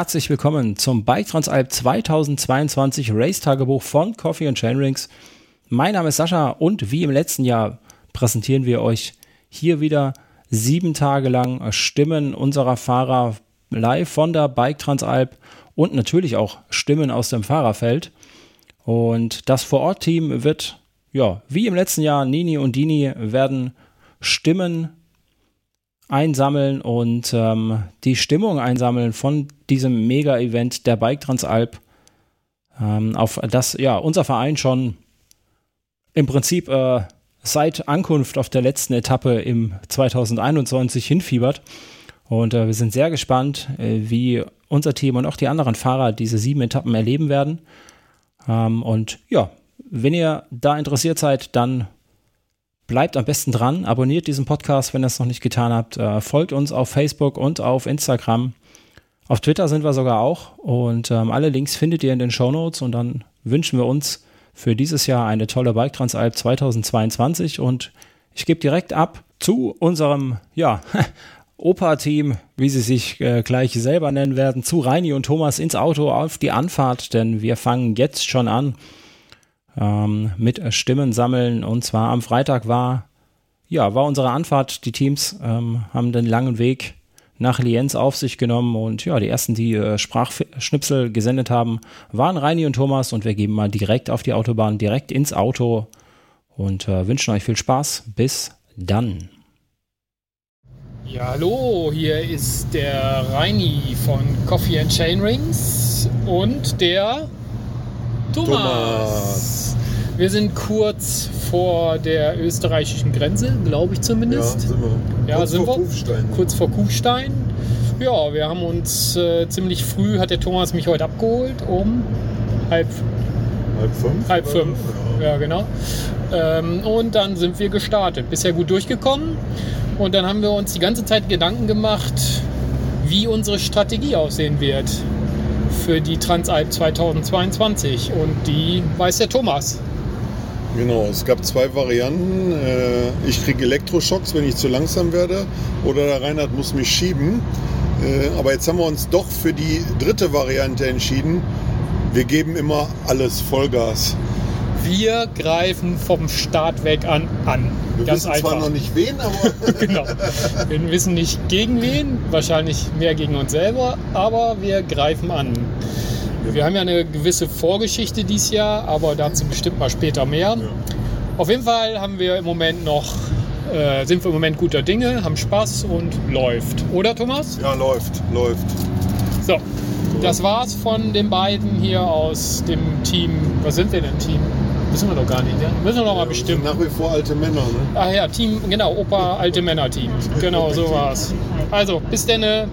Herzlich willkommen zum Bike Transalp 2022 Race Tagebuch von Coffee and Chainrings. Mein Name ist Sascha und wie im letzten Jahr präsentieren wir euch hier wieder sieben Tage lang Stimmen unserer Fahrer live von der Bike Transalp und natürlich auch Stimmen aus dem Fahrerfeld. Und das Vorort-Team wird, ja, wie im letzten Jahr, Nini und Dini werden Stimmen einsammeln und ähm, die Stimmung einsammeln von diesem Mega-Event der Bike Transalp, ähm, auf das ja unser Verein schon im Prinzip äh, seit Ankunft auf der letzten Etappe im 2021 hinfiebert. Und äh, wir sind sehr gespannt, äh, wie unser Team und auch die anderen Fahrer diese sieben Etappen erleben werden. Ähm, und ja, wenn ihr da interessiert seid, dann bleibt am besten dran, abonniert diesen Podcast, wenn ihr es noch nicht getan habt, äh, folgt uns auf Facebook und auf Instagram. Auf Twitter sind wir sogar auch. Und ähm, alle Links findet ihr in den Show Notes. Und dann wünschen wir uns für dieses Jahr eine tolle Bike Transalp 2022 und ich gebe direkt ab zu unserem, ja, Opa-Team, wie sie sich äh, gleich selber nennen werden, zu Reini und Thomas ins Auto auf die Anfahrt, denn wir fangen jetzt schon an ähm, mit Stimmen sammeln. Und zwar am Freitag war, ja, war unsere Anfahrt. Die Teams ähm, haben den langen Weg nach Lienz auf sich genommen und ja, die ersten, die äh, Sprachschnipsel gesendet haben, waren Reini und Thomas und wir geben mal direkt auf die Autobahn, direkt ins Auto und äh, wünschen euch viel Spaß. Bis dann. Ja, hallo, hier ist der Reini von Coffee and Chain Rings und der Thomas. Thomas. Wir sind kurz vor der österreichischen Grenze, glaube ich zumindest. Ja, sind wir. Ja, kurz sind vor wir. Kufstein. Kurz vor Kufstein. Ja, wir haben uns äh, ziemlich früh, hat der Thomas mich heute abgeholt, um halb, halb fünf. Halb fünf, ja, ja genau. Ähm, und dann sind wir gestartet. Bisher gut durchgekommen. Und dann haben wir uns die ganze Zeit Gedanken gemacht, wie unsere Strategie aussehen wird für die Transalp 2022 und die weiß der Thomas. Genau, es gab zwei Varianten. Äh, ich kriege Elektroschocks, wenn ich zu langsam werde, oder der Reinhard muss mich schieben. Äh, aber jetzt haben wir uns doch für die dritte Variante entschieden. Wir geben immer alles Vollgas. Wir greifen vom Start weg an an. Wir Ganz wissen einfach. zwar noch nicht wen, aber. genau. Wir wissen nicht gegen wen, wahrscheinlich mehr gegen uns selber, aber wir greifen an. Wir haben ja eine gewisse Vorgeschichte dieses Jahr, aber dazu bestimmt mal später mehr. Ja. Auf jeden Fall haben wir im Moment noch, äh, sind wir im Moment guter Dinge, haben Spaß und läuft. Oder Thomas? Ja, läuft, läuft. So, das war's von den beiden hier aus dem Team. Was sind wir denn, Team? Wissen wir doch gar nicht, ne? Müssen wir noch mal bestimmen. Nach wie vor alte Männer, ne? Ach ja, Team, genau, Opa Alte Männer Team. Genau, so war's. Also, bis denn.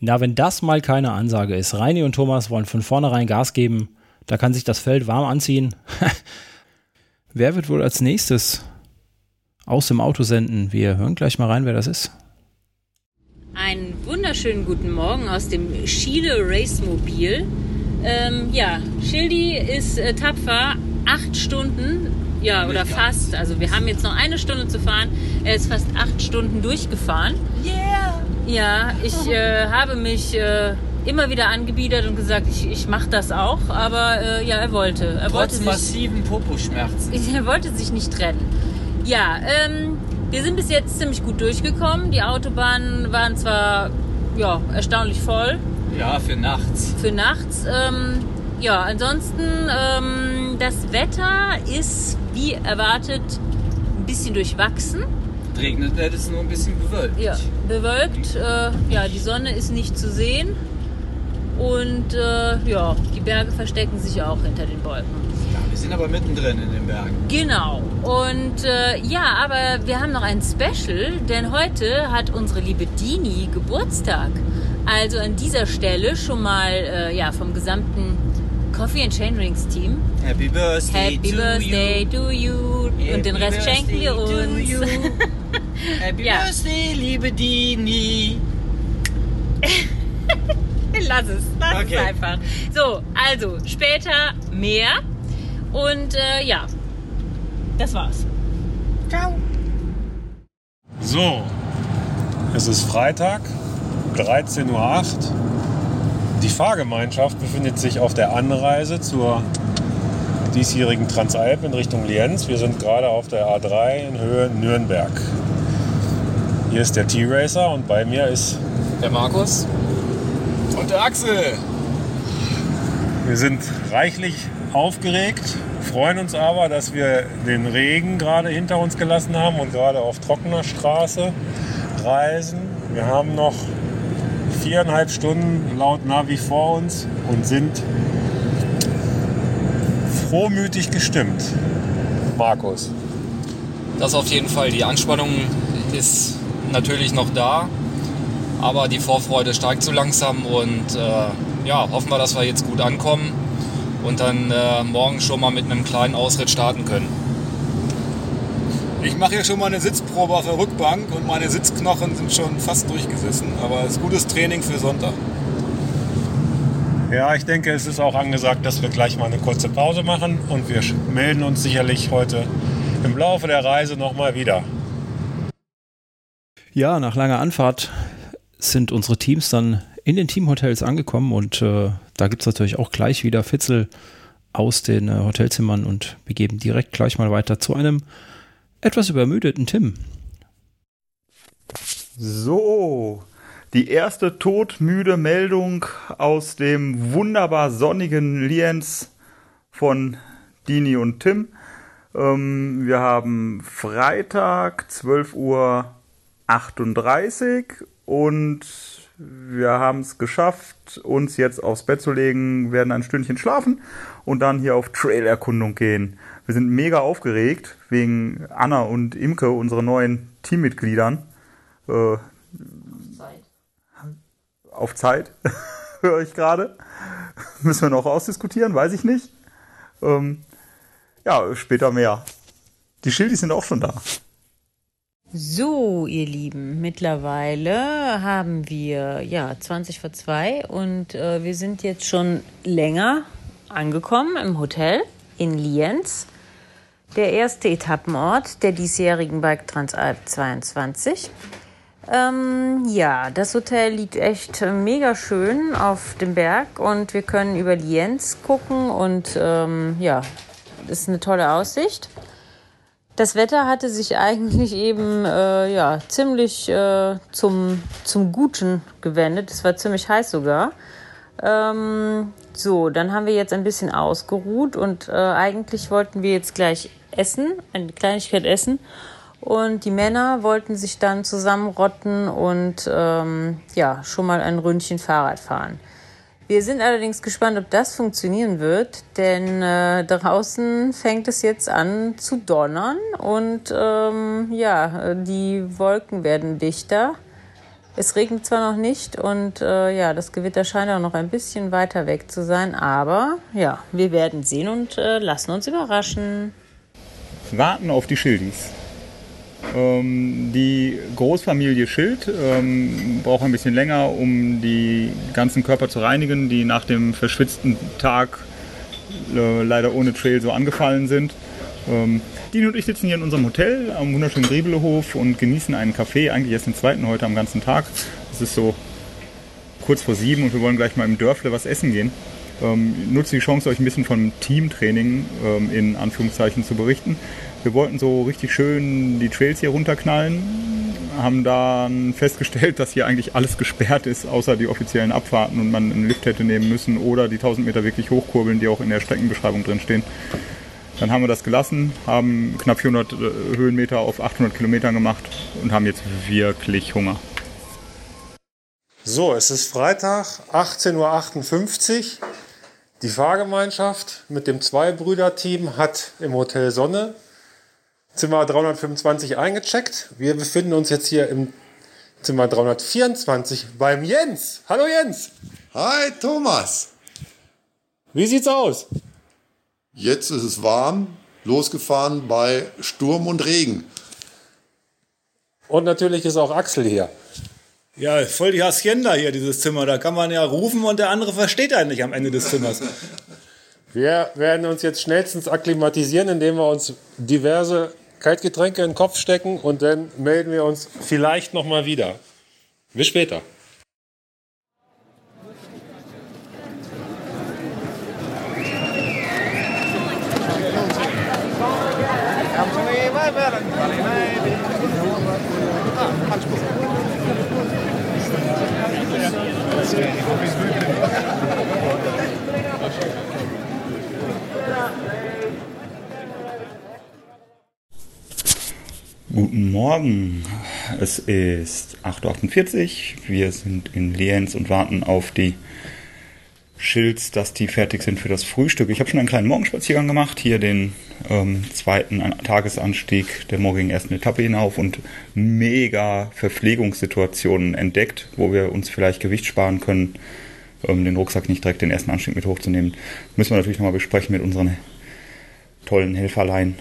Na, wenn das mal keine Ansage ist. Reini und Thomas wollen von vornherein Gas geben. Da kann sich das Feld warm anziehen. wer wird wohl als nächstes aus dem Auto senden? Wir hören gleich mal rein, wer das ist. Einen wunderschönen guten Morgen aus dem Schiele Race Mobil. Ähm, ja, Schildi ist äh, tapfer, acht Stunden, ja, oder fast. Also wir haben jetzt noch eine Stunde zu fahren. Er ist fast acht Stunden durchgefahren. Yeah! Ja, ich äh, habe mich äh, immer wieder angebiedert und gesagt, ich, ich mache das auch, aber äh, ja, er wollte. Er Trotz wollte sich, massiven Poposchmerzen. Er wollte sich nicht trennen. Ja, ähm, wir sind bis jetzt ziemlich gut durchgekommen. Die Autobahnen waren zwar ja, erstaunlich voll, ja, für nachts. Für nachts. Ähm, ja, ansonsten, ähm, das Wetter ist wie erwartet ein bisschen durchwachsen. Regnet es nur ein bisschen bewölkt. Ja, bewölkt. Äh, ja, die Sonne ist nicht zu sehen. Und äh, ja, die Berge verstecken sich auch hinter den Wolken. Ja, wir sind aber mittendrin in den Bergen. Genau. Und äh, ja, aber wir haben noch ein Special, denn heute hat unsere liebe Dini Geburtstag. Also an dieser Stelle schon mal äh, ja, vom gesamten Coffee and Chain Rings Team. Happy Birthday, Happy to, birthday you. to you. Happy Und den Rest schenken wir uns. Happy ja. Birthday, liebe Dini. lass es, lass okay. es einfach. So, also später mehr. Und äh, ja, das war's. Ciao. So, es ist Freitag. 13.08 Uhr. Die Fahrgemeinschaft befindet sich auf der Anreise zur diesjährigen Transalp in Richtung Lienz. Wir sind gerade auf der A3 in Höhe Nürnberg. Hier ist der T-Racer und bei mir ist Der Markus. Und der Axel. Wir sind reichlich aufgeregt, freuen uns aber, dass wir den Regen gerade hinter uns gelassen haben und gerade auf trockener Straße reisen. Wir haben noch viereinhalb Stunden laut Navi vor uns und sind frohmütig gestimmt. Markus. Das auf jeden Fall. Die Anspannung ist natürlich noch da, aber die Vorfreude steigt so langsam und äh, ja, hoffen wir, dass wir jetzt gut ankommen und dann äh, morgen schon mal mit einem kleinen Ausritt starten können. Ich mache hier schon mal eine Sitzprobe auf der Rückbank und meine Sitzknochen sind schon fast durchgesessen. Aber es ist gutes Training für Sonntag. Ja, ich denke, es ist auch angesagt, dass wir gleich mal eine kurze Pause machen und wir melden uns sicherlich heute im Laufe der Reise nochmal wieder. Ja, nach langer Anfahrt sind unsere Teams dann in den Teamhotels angekommen und äh, da gibt es natürlich auch gleich wieder Fitzel aus den äh, Hotelzimmern und wir geben direkt gleich mal weiter zu einem etwas übermüdeten Tim. So, die erste todmüde Meldung aus dem wunderbar sonnigen Lienz von Dini und Tim. Ähm, wir haben Freitag 12.38 Uhr und wir haben es geschafft, uns jetzt aufs Bett zu legen, werden ein Stündchen schlafen und dann hier auf Trailerkundung gehen. Wir sind mega aufgeregt wegen Anna und Imke, unsere neuen Teammitgliedern. Äh, auf Zeit, höre ich gerade. Müssen wir noch ausdiskutieren, weiß ich nicht. Ähm, ja, später mehr. Die Schildis sind auch schon da. So, ihr Lieben, mittlerweile haben wir ja 20 vor 2 und äh, wir sind jetzt schon länger angekommen im Hotel in Lienz. Der erste Etappenort der diesjährigen Bike Transalp 22. Ähm, ja, das Hotel liegt echt äh, mega schön auf dem Berg und wir können über Lienz gucken und ähm, ja, das ist eine tolle Aussicht. Das Wetter hatte sich eigentlich eben äh, ja, ziemlich äh, zum, zum Guten gewendet. Es war ziemlich heiß sogar. Ähm, so, dann haben wir jetzt ein bisschen ausgeruht und äh, eigentlich wollten wir jetzt gleich essen, eine Kleinigkeit essen. Und die Männer wollten sich dann zusammenrotten und ähm, ja, schon mal ein Ründchen Fahrrad fahren. Wir sind allerdings gespannt, ob das funktionieren wird, denn äh, draußen fängt es jetzt an zu donnern und ähm, ja, die Wolken werden dichter. Es regnet zwar noch nicht und äh, ja, das Gewitter scheint auch noch ein bisschen weiter weg zu sein, aber ja, wir werden sehen und äh, lassen uns überraschen. Warten auf die Schildis. Ähm, die Großfamilie Schild ähm, braucht ein bisschen länger, um die ganzen Körper zu reinigen, die nach dem verschwitzten Tag äh, leider ohne Trail so angefallen sind. Ähm, Dini und ich sitzen hier in unserem Hotel am wunderschönen Griebelehof und genießen einen Kaffee, eigentlich erst den zweiten heute am ganzen Tag. Es ist so kurz vor sieben und wir wollen gleich mal im Dörfle was essen gehen. Ähm, nutze die Chance, euch ein bisschen vom Teamtraining ähm, in Anführungszeichen zu berichten. Wir wollten so richtig schön die Trails hier runterknallen, haben dann festgestellt, dass hier eigentlich alles gesperrt ist, außer die offiziellen Abfahrten und man einen Lift hätte nehmen müssen oder die 1000 Meter wirklich hochkurbeln, die auch in der Streckenbeschreibung drin stehen. Dann haben wir das gelassen, haben knapp 400 äh, Höhenmeter auf 800 Kilometern gemacht und haben jetzt wirklich Hunger. So, es ist Freitag, 18.58 Uhr. Die Fahrgemeinschaft mit dem Zweibrüder-Team hat im Hotel Sonne Zimmer 325 eingecheckt. Wir befinden uns jetzt hier im Zimmer 324 beim Jens. Hallo Jens. Hi Thomas. Wie sieht's aus? Jetzt ist es warm, losgefahren bei Sturm und Regen. Und natürlich ist auch Axel hier. Ja, voll die Hacienda hier, dieses Zimmer. Da kann man ja rufen und der andere versteht einen nicht am Ende des Zimmers. Wir werden uns jetzt schnellstens akklimatisieren, indem wir uns diverse Kaltgetränke in den Kopf stecken und dann melden wir uns vielleicht nochmal wieder. Bis später. Guten Morgen. Es ist 8.48 Uhr. Wir sind in Lienz und warten auf die Schilds, dass die fertig sind für das Frühstück. Ich habe schon einen kleinen Morgenspaziergang gemacht, hier den ähm, zweiten Tagesanstieg der morgigen ersten Etappe hinauf und mega Verpflegungssituationen entdeckt, wo wir uns vielleicht Gewicht sparen können, ähm, den Rucksack nicht direkt den ersten Anstieg mit hochzunehmen. Müssen wir natürlich nochmal besprechen mit unseren tollen Helferlein,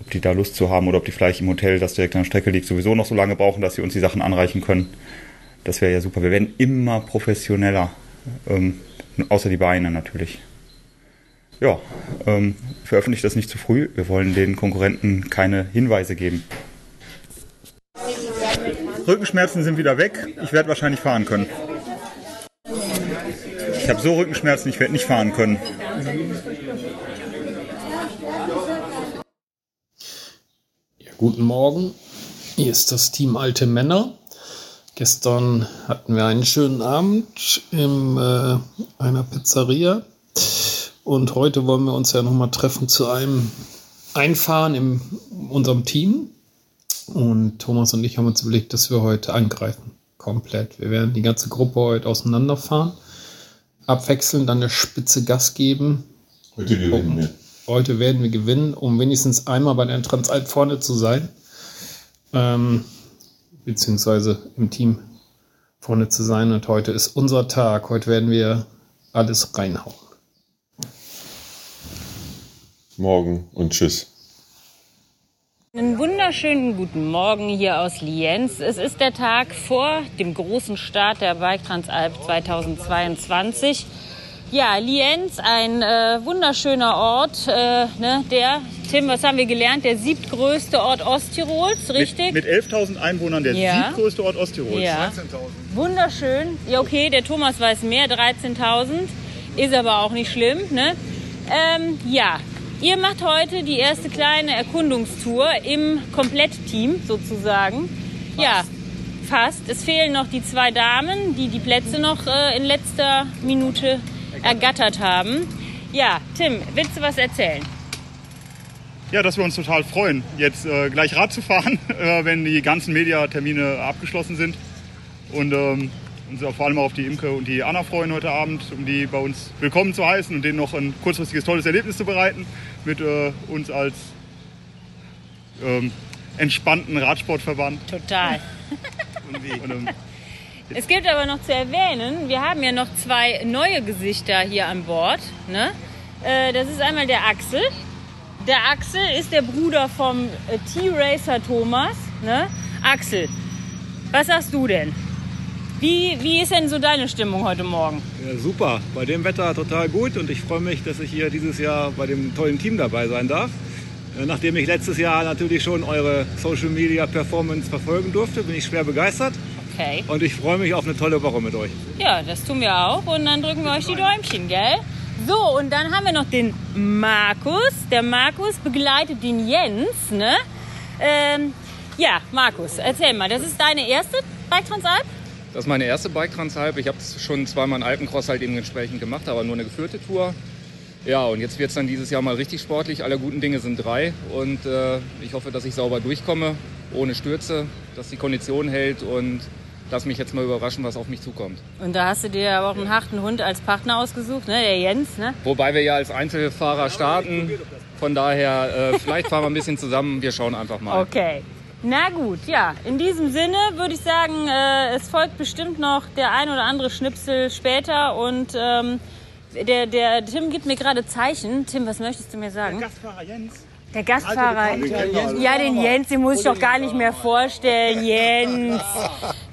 ob die da Lust zu haben oder ob die vielleicht im Hotel, das direkt an der Strecke liegt, sowieso noch so lange brauchen, dass sie uns die Sachen anreichen können. Das wäre ja super. Wir werden immer professioneller. Ähm, außer die Beine natürlich. Ja, ähm, veröffentlicht das nicht zu früh. Wir wollen den Konkurrenten keine Hinweise geben. Rückenschmerzen sind wieder weg. Ich werde wahrscheinlich fahren können. Ich habe so Rückenschmerzen, ich werde nicht fahren können. Ja, guten Morgen. Hier ist das Team Alte Männer. Gestern hatten wir einen schönen Abend in äh, einer Pizzeria. Und heute wollen wir uns ja nochmal treffen zu einem Einfahren in unserem Team. Und Thomas und ich haben uns überlegt, dass wir heute angreifen. Komplett. Wir werden die ganze Gruppe heute auseinanderfahren. Abwechselnd an der Spitze Gas geben. Heute gewinnen wir. Heute werden wir gewinnen, um wenigstens einmal bei der Transalp vorne zu sein. Ähm, beziehungsweise im Team vorne zu sein. Und heute ist unser Tag. Heute werden wir alles reinhauen. Morgen und tschüss. Einen wunderschönen guten Morgen hier aus Lienz. Es ist der Tag vor dem großen Start der Bike Transalp 2022. Ja, Lienz, ein äh, wunderschöner Ort, äh, ne, der, Tim, was haben wir gelernt, der siebtgrößte Ort Osttirols, richtig? Mit, mit 11.000 Einwohnern der Ja. siebtgrößte Ort Osttirols. Ja. Wunderschön. Ja, okay, der Thomas weiß mehr, 13.000. Ist aber auch nicht schlimm, ne? Ähm, ja, ihr macht heute die erste kleine Erkundungstour im Komplettteam sozusagen. Ja, fast. Es fehlen noch die zwei Damen, die die Plätze noch äh, in letzter Minute ergattert haben. Ja, Tim, willst du was erzählen? Ja, dass wir uns total freuen, jetzt äh, gleich Rad zu fahren, äh, wenn die ganzen Mediatermine abgeschlossen sind. Und ähm, uns auch vor allem auf die Imke und die Anna freuen heute Abend, um die bei uns willkommen zu heißen und denen noch ein kurzfristiges tolles Erlebnis zu bereiten mit äh, uns als ähm, entspannten Radsportverband. Total. Und, ähm, Es gibt aber noch zu erwähnen, wir haben ja noch zwei neue Gesichter hier an Bord. Ne? Äh, das ist einmal der Axel. Der Axel ist der Bruder vom äh, T-Racer Thomas. Ne? Axel, was sagst du denn? Wie, wie ist denn so deine Stimmung heute Morgen? Ja, super, bei dem Wetter total gut und ich freue mich, dass ich hier dieses Jahr bei dem tollen Team dabei sein darf. Äh, Nachdem ich letztes Jahr natürlich schon eure Social Media Performance verfolgen durfte, bin ich schwer begeistert Okay. und ich freue mich auf eine tolle Woche mit euch. Ja, das tun wir auch und dann drücken wir euch die Däumchen, gell? So, und dann haben wir noch den Markus. Der Markus begleitet den Jens, ne? Ähm, ja, Markus, erzähl mal, das ist deine erste Bike Transalp? Das ist meine erste Bike Transalp. Ich habe schon zweimal einen Alpencross halt eben entsprechend gemacht, aber nur eine geführte Tour. Ja, und jetzt wird es dann dieses Jahr mal richtig sportlich. Alle guten Dinge sind drei und äh, ich hoffe, dass ich sauber durchkomme, ohne Stürze, dass die Kondition hält und lass mich jetzt mal überraschen, was auf mich zukommt. Und da hast du dir aber auch einen harten Hund als Partner ausgesucht, ne? Der Jens, ne? Wobei wir ja als Einzelfahrer starten. Von daher, äh, vielleicht fahren wir ein bisschen zusammen. Wir schauen einfach mal. Okay. Na gut, ja. In diesem Sinne würde ich sagen, äh, es folgt bestimmt noch der ein oder andere Schnipsel später und ähm, der, der Tim gibt mir gerade Zeichen. Tim, was möchtest du mir sagen? Gastfahrer Jens. Der Gastfahrer. Ja, den Jens, den muss ich doch gar nicht mehr vorstellen. Jens.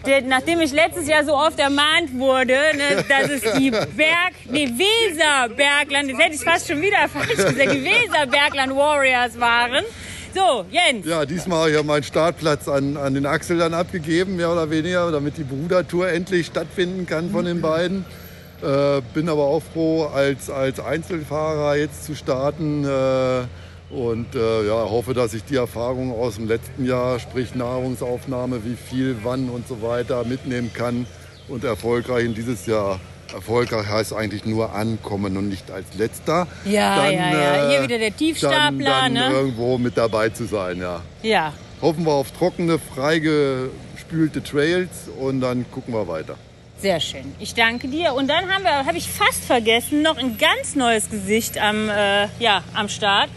Der, nachdem ich letztes Jahr so oft ermahnt wurde, ne, dass es die Berg, nee, Weserbergland, das hätte ich fast schon wieder falsch gesagt, die Weserbergland Warriors waren. So, Jens. Ja, diesmal habe ich ja meinen Startplatz an, an den Axel dann abgegeben, mehr oder weniger, damit die Brudertour endlich stattfinden kann von den beiden. Äh, bin aber auch froh, als, als Einzelfahrer jetzt zu starten. Äh, Und äh, ja, hoffe, dass ich die Erfahrung aus dem letzten Jahr, sprich Nahrungsaufnahme, wie viel, wann und so weiter, mitnehmen kann und erfolgreich in dieses Jahr. Erfolgreich heißt eigentlich nur ankommen und nicht als letzter. Ja, dann, ja, ja. Hier äh, wieder der dann, Tiefstapler, dann ne? irgendwo mit dabei zu sein, ja. Ja, Hoffen wir auf trockene, freigespülte Trails und dann gucken wir weiter. sehr schön. Ich danke dir. Und dann haben wir, habe ich fast vergessen, noch ein ganz neues Gesicht am, äh, ja, am Start.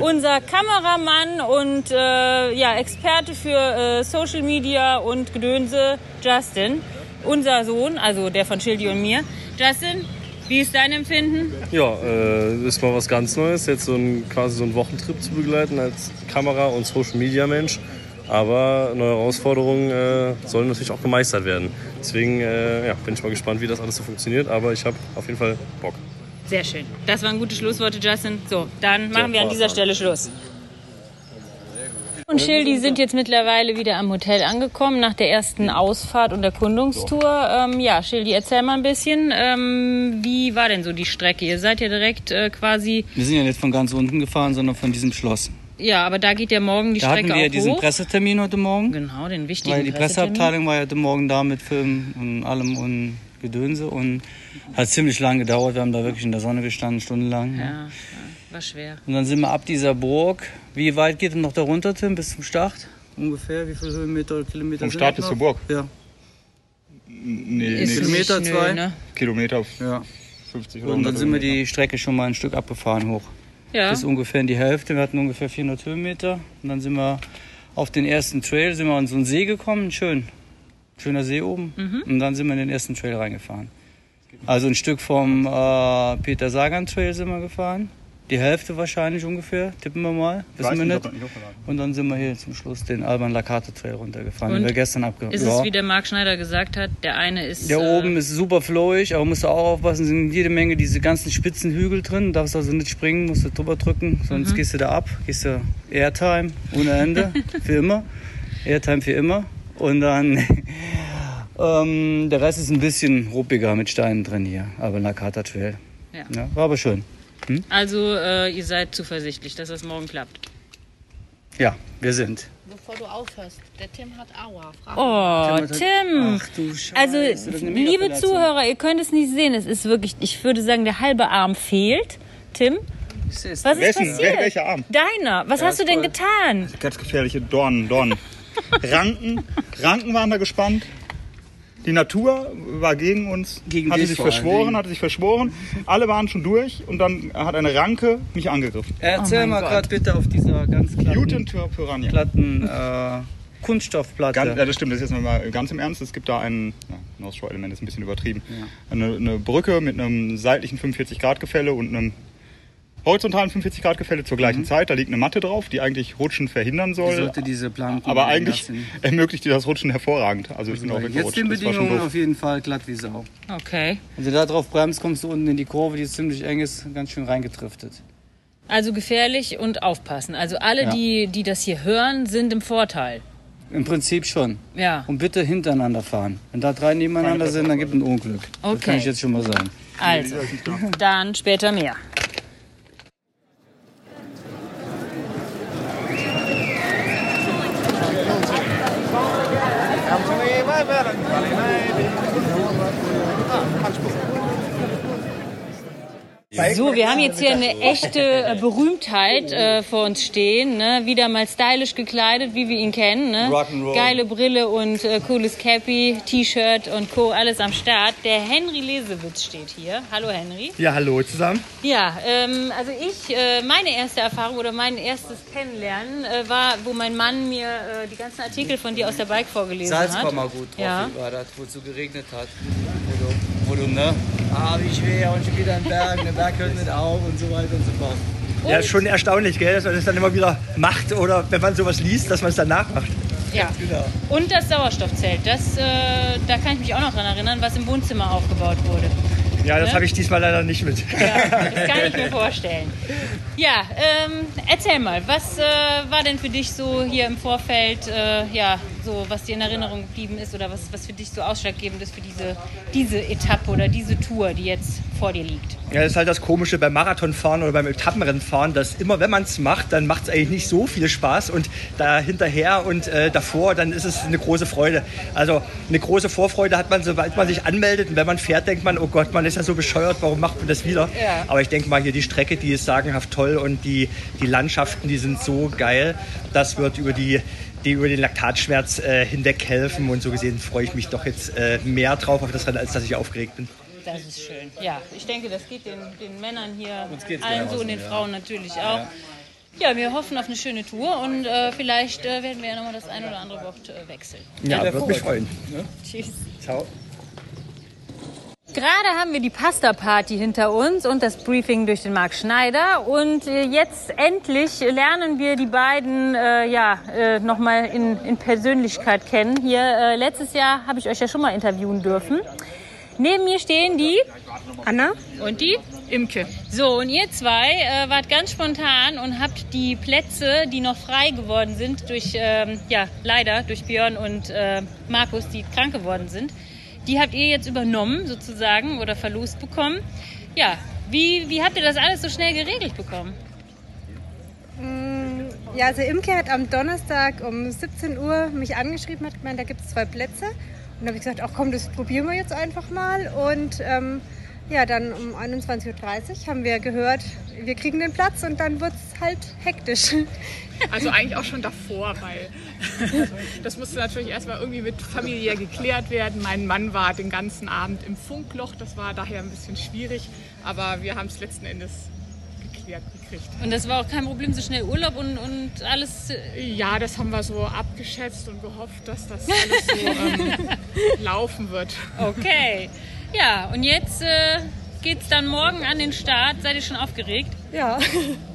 Unser Kameramann und äh, ja, Experte für äh, Social Media und Gedönse, Justin. Unser Sohn, also der von Schildi und mir. Justin, wie ist dein Empfinden? Ja, äh, ist mal was ganz Neues, jetzt so ein, quasi so einen Wochentrip zu begleiten als Kamera- und Social-Media-Mensch. Aber neue Herausforderungen äh, sollen natürlich auch gemeistert werden. Deswegen äh, ja, bin ich mal gespannt, wie das alles so funktioniert. Aber ich habe auf jeden Fall Bock. Sehr schön. Das waren gute Schlussworte, Justin. So, dann machen wir an dieser Stelle Schluss. Und Schildi sind jetzt mittlerweile wieder am Hotel angekommen nach der ersten Ausfahrt und Erkundungstour. Ähm, ja, Schildi, erzähl mal ein bisschen, ähm, wie war denn so die Strecke? Ihr seid ja direkt äh, quasi, Wir sind ja nicht von ganz unten gefahren, sondern von diesem Schloss. ja, aber da geht ja morgen die da Strecke hatten wir ja auch diesen hoch. Pressetermin heute Morgen. Genau, den wichtigen Weil die. Presseabteilung war ja heute Morgen da mit Film und allem und Gedönse und hat ziemlich lang gedauert. Wir haben da wirklich in der Sonne gestanden, stundenlang. Ja, ja, war schwer. Und dann sind wir ab dieser Burg. Wie weit geht es noch da runter, Tim, bis zum Start? Ungefähr, wie viele Höhenmeter oder Kilometer? Vom Start das bis zur? Burg? Ja. Nee, Ist nee, Kilometer nicht- zwei? nö, ne? Kilometer Ja. 50 oder Und dann 100 sind wir Kilometer. die Strecke schon mal ein Stück abgefahren hoch. Ja. Bis ungefähr in die Hälfte. Wir hatten ungefähr 400 Höhenmeter. Und dann sind wir auf den ersten Trail, sind wir an so einen See gekommen. Schön. Schöner See oben. Mhm. Und dann sind wir in den ersten Trail reingefahren. Also ein Stück vom äh, Peter Sagan Trail sind wir gefahren. Die Hälfte wahrscheinlich ungefähr, tippen wir mal. Wissen wir nicht, nicht. Und dann sind wir hier zum Schluss den Alban Lacarte Trail runtergefahren, Und den wir gestern abgefahren Ist es, wie der Marc Schneider gesagt hat, der eine ist... der äh, oben ist super flowig, aber musst du auch aufpassen, sind jede Menge diese ganzen spitzen Hügel drin. Darfst also nicht springen, musst du drüber drücken, sonst Mhm. gehst du da ab. Gehst du Airtime ohne Ende, für immer. Airtime für immer. Und dann ähm, der Rest ist ein bisschen ruppiger mit Steinen drin hier, aber Nakata Trail. Ja. Ja, war aber schön. Hm? Also, äh, ihr seid zuversichtlich, dass das morgen klappt. Ja, wir sind. Bevor du aufhörst, der Tim hat Aua. Frag Oh, ihn. Tim. Ach du Scheiße. Also, das ist eine liebe. Zuhörer, ihr könnt es nicht sehen. Es ist wirklich, ich würde sagen, der halbe Arm fehlt. Tim, was ist Wessen? passiert? Welcher Arm? Deiner. Was Ja, hast du denn voll. getan? Ganz gefährliche Dornen, Dornen. Ranken, Ranken waren da gespannt. Die Natur war gegen uns, Gegen hatte sich verschworen, hatte sich verschworen. Alle waren schon durch und dann hat eine Ranke mich angegriffen. Erzähl mal gerade bitte auf dieser ganz glatten, glatten äh, Kunststoffplatte. Ganz, ja, das stimmt, das ist jetzt mal ganz im Ernst. Es gibt da ein, ja, Ausschau-Element ist ein bisschen übertrieben. Eine, eine Brücke mit einem seitlichen 45-Grad-Gefälle und einem horizontalen 45-Grad-Gefälle zur gleichen Zeit. Da liegt eine Matte drauf, die eigentlich Rutschen verhindern soll. Die sollte diese Planken aber eigentlich lassen. ermöglicht dir das Rutschen hervorragend. Also ich bin auch Jetzt den Das Bedingungen auf jeden Fall glatt wie Sau. Okay. Wenn du da drauf bremst, kommst du unten in die Kurve, die ziemlich eng ist, ganz schön reingetriftet. Also gefährlich und aufpassen. Also alle, Ja. die, die das hier hören, sind im Vorteil. Im Prinzip schon. Ja. Und bitte hintereinander fahren. Wenn da drei nebeneinander sind, dann gibt es ein Unglück. Das Okay. kann ich jetzt schon mal sagen. Also, dann später mehr. Nej, vad ah, är den? Kallinaj, kanske So, wir haben jetzt hier eine echte äh, Berühmtheit äh, vor uns stehen. Ne? Wieder mal stylisch gekleidet, wie wir ihn kennen. Ne? Rock'n'Roll. Geile Brille und äh, cooles Cappy, T-Shirt und Co. Alles am Start. Der Henry Lesewitz steht hier. Hallo Henry. Ja, hallo zusammen. Ja, ähm, also ich, äh, meine erste Erfahrung oder mein erstes Kennenlernen äh, war, wo mein Mann mir äh, die ganzen Artikel von dir aus der Bike vorgelesen hat. Salzkammergut drauf Ja. war das, wo es so geregnet hat. Wo du, wo du ne? Ah, wie schwer und schon wieder ein Berg, der Berg hört nicht auf und so weiter und so fort. Ja, ist schon erstaunlich, gell, dass man das dann immer wieder macht oder wenn man sowas liest, dass man es danach macht. Ja. Und das Sauerstoffzelt, das, äh, da kann ich mich auch noch dran erinnern, was im Wohnzimmer aufgebaut wurde. Ja, das Ne? habe ich diesmal leider nicht mit. Das kann ich mir vorstellen. Ja, ähm, erzähl mal, was äh, war denn für dich so hier im Vorfeld äh, ja, so, was dir in Erinnerung geblieben ist oder was, was für dich so ausschlaggebend ist für diese, diese Etappe oder diese Tour, die jetzt vor dir liegt? Ja, das ist halt das Komische beim Marathonfahren oder beim Etappenrennenfahren, dass immer, wenn man es macht, dann macht es eigentlich nicht so viel Spaß und da hinterher und äh, davor, dann ist es eine große Freude. Also eine große Vorfreude hat man, sobald man sich anmeldet und wenn man fährt, denkt man, oh Gott, man ist ja so bescheuert, warum macht man das wieder? Ja. Aber ich denke mal, hier die Strecke, die ist sagenhaft toll und die, die Landschaften, die sind so geil. Das wird über die die über den Laktatschmerz äh, hinweg helfen und so gesehen freue ich mich doch jetzt äh, mehr drauf auf das Rennen, als dass ich aufgeregt bin. Das ist schön. Ja, ich denke, das geht den, den Männern hier allen so und den ja. Frauen natürlich auch. Ja, wir hoffen auf eine schöne Tour und äh, vielleicht äh, werden wir ja nochmal das ein oder andere Wort äh, wechseln. Ja, der würde mich freuen. Tschüss. Ciao. Gerade haben wir die Pasta-Party hinter uns und das Briefing durch den Marc Schneider. Und äh, jetzt endlich lernen wir die beiden äh, ja, äh, nochmal in, in Persönlichkeit kennen. Hier, äh, letztes Jahr habe ich euch ja schon mal interviewen dürfen. Neben mir stehen die Anna und die Imke. So, und ihr zwei äh, wart ganz spontan und habt die Plätze, die noch frei geworden sind, durch, ähm, ja, leider durch Björn und äh, Markus, die krank geworden sind, die habt ihr jetzt übernommen sozusagen oder verlost bekommen. Ja, wie, wie habt ihr das alles so schnell geregelt bekommen? Mm, Ja, also Imke hat am Donnerstag um 17 Uhr mich angeschrieben, hat gemeint, da gibt es zwei Plätze. Und da habe ich gesagt, ach komm, das probieren wir jetzt einfach mal. Und ähm, ja, dann um 21.30 Uhr haben wir gehört, wir kriegen den Platz und dann wird es halt hektisch. Also eigentlich auch schon davor, weil das musste natürlich erstmal irgendwie mit familiär geklärt werden. Mein Mann war den ganzen Abend im Funkloch, das war daher ein bisschen schwierig, aber wir haben es letzten Endes geklärt gekriegt. Und das war auch kein Problem, so schnell Urlaub und, und alles. äh, Ja, das haben wir so abgeschätzt und gehofft, dass das alles so ähm, laufen wird. Okay. Ja, und jetzt äh, geht's dann morgen an den Start. Seid ihr schon aufgeregt? Ja.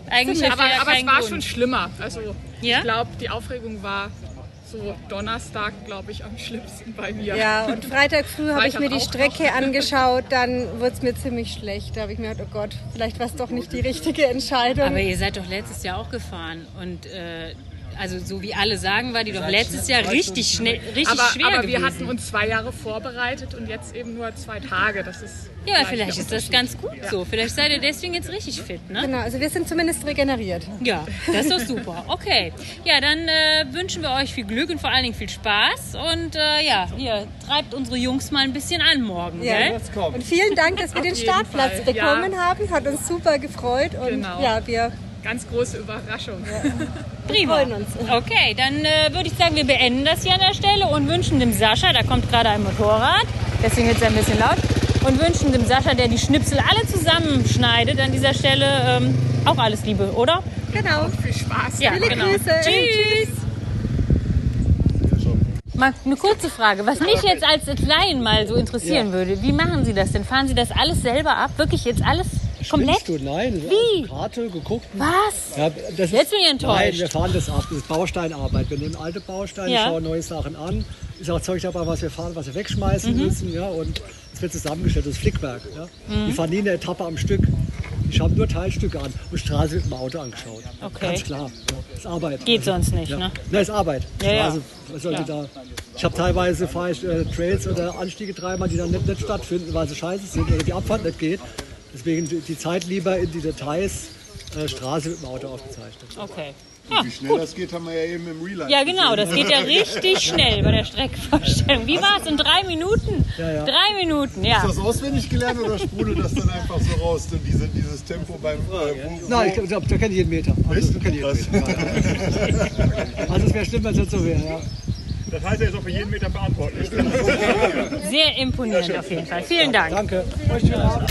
Eigentlich aber, ja aber es war Grund. schon schlimmer. Also Ja? ich glaube, die Aufregung war so Donnerstag, glaube ich, am schlimmsten bei mir. Ja, und Freitag früh habe ich mir die Strecke angeschaut, dann wurde es mir ziemlich schlecht. Da habe ich mir gedacht, oh Gott, vielleicht war es doch nicht die richtige Entscheidung. Aber ihr seid doch letztes Jahr auch gefahren. Und äh, also so wie alle sagen, war die doch letztes Jahr richtig schnell, richtig aber, schwer aber gewesen. wir hatten uns zwei Jahre vorbereitet und jetzt eben nur zwei Tage. Das ist ja, vielleicht ist das ganz gut Ja. so. Vielleicht seid ihr deswegen jetzt richtig fit, ne? Genau, also wir sind zumindest regeneriert. Ja, das ist doch super. Okay. Ja, dann äh, wünschen wir euch viel Glück und vor allen Dingen viel Spaß. Und äh, ja, ihr treibt unsere Jungs mal ein bisschen an morgen, Ja, gell? und vielen Dank, dass wir Auf den Startplatz Fall, ja. bekommen haben. Hat uns super gefreut. Und Genau. ja, wir Ganz große Überraschung. Prima. freuen uns. Okay, dann äh, würde ich sagen, wir beenden das hier an der Stelle und wünschen dem Sascha, da kommt gerade ein Motorrad, deswegen ist er ein bisschen laut, und wünschen dem Sascha, der die Schnipsel alle zusammenschneidet, an dieser Stelle ähm, auch alles Liebe, oder? Genau. Viel Spaß. Ja, Viele genau. Grüße. Tschüss. Mal eine kurze Frage, was mich jetzt als Laien mal so interessieren würde. Wie machen Sie das denn? Fahren Sie das alles selber ab? Wirklich jetzt alles komplett? Du? Nein, Wie? Karte geguckt. Was? Ja, das Jetzt bin ich enttäuscht. Nein, wir fahren das ab. Das ist Bausteinarbeit. Wir nehmen alte Bausteine, Ja. schauen neue Sachen an. Ist auch Zeug dabei, was wir fahren, was wir wegschmeißen Mhm. müssen. Ja, und es wird zusammengestellt. Das ist Flickwerk. Ja. Mhm. Die fahren nie eine Etappe am Stück. Die schauen nur Teilstücke an und Straße mit dem Auto angeschaut. Okay. Ganz klar. Ja. Das ist Arbeit. Geht sonst nicht, ja. ne? Nein, ist Arbeit. Ja, ja. Straße, was sollte da? Ich habe teilweise fahre ich äh, Trails oder Anstiege dreimal, die dann nicht, nicht stattfinden, weil sie scheiße sind oder die Abfahrt nicht geht. Deswegen die, Zeit lieber in die Details, äh, Straße mit dem Auto aufgezeichnet. Okay. Wie schnell das geht, haben wir ja eben im Real Life Ja, genau, das geht ja richtig schnell bei der Streckenvorstellung. Wie war es? In drei Minuten? Ja, ja. Drei Minuten, ja. Ist das auswendig gelernt oder sprudelt das dann einfach so raus, denn diese, dieses Tempo beim... Äh, wo, Nein, ich glaube, da kenne ich jeden Meter. Also, da kenn ich jeden Meter. Also es wäre schlimm, wenn es nicht so wäre. Ja. Das heißt, er ist auch für jeden Meter verantwortlich. Sehr imponierend auf jeden Fall. Vielen Dank. Danke. Euch schönen Abend.